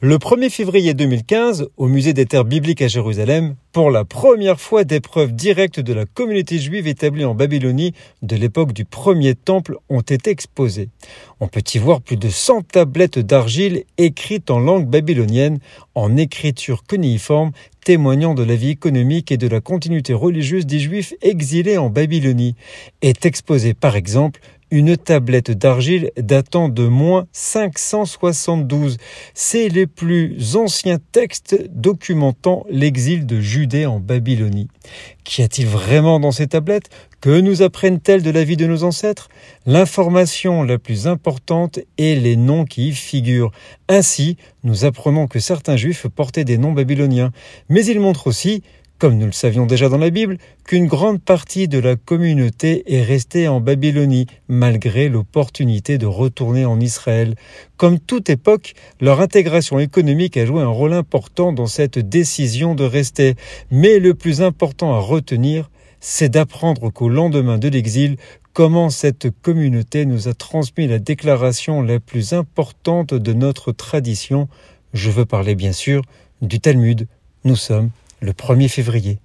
Le 1er février 2015, au musée des terres bibliques à Jérusalem, pour la première fois des preuves directes de la communauté juive établie en Babylonie de l'époque du premier temple ont été exposées. On peut y voir plus de 100 tablettes d'argile écrites en langue babylonienne, en écriture cunéiforme, témoignant de la vie économique et de la continuité religieuse des juifs exilés en Babylonie. Est exposée par exemple une tablette d'argile datant de moins 572. C'est les plus anciens textes documentant l'exil de Judée en Babylonie. Qu'y a-t-il vraiment dans ces tablettes? Que nous apprennent-elles de la vie de nos ancêtres? L'information la plus importante est les noms qui y figurent. Ainsi, nous apprenons que certains juifs portaient des noms babyloniens, mais ils montrent aussi comme nous le savions déjà dans la Bible, qu'une grande partie de la communauté est restée en Babylonie, malgré l'opportunité de retourner en Israël. Comme toute époque, leur intégration économique a joué un rôle important dans cette décision de rester. Mais le plus important à retenir, c'est d'apprendre qu'au lendemain de l'exil, comment cette communauté nous a transmis la déclaration la plus importante de notre tradition. Je veux parler bien sûr du Talmud. Nous sommes le 1er février.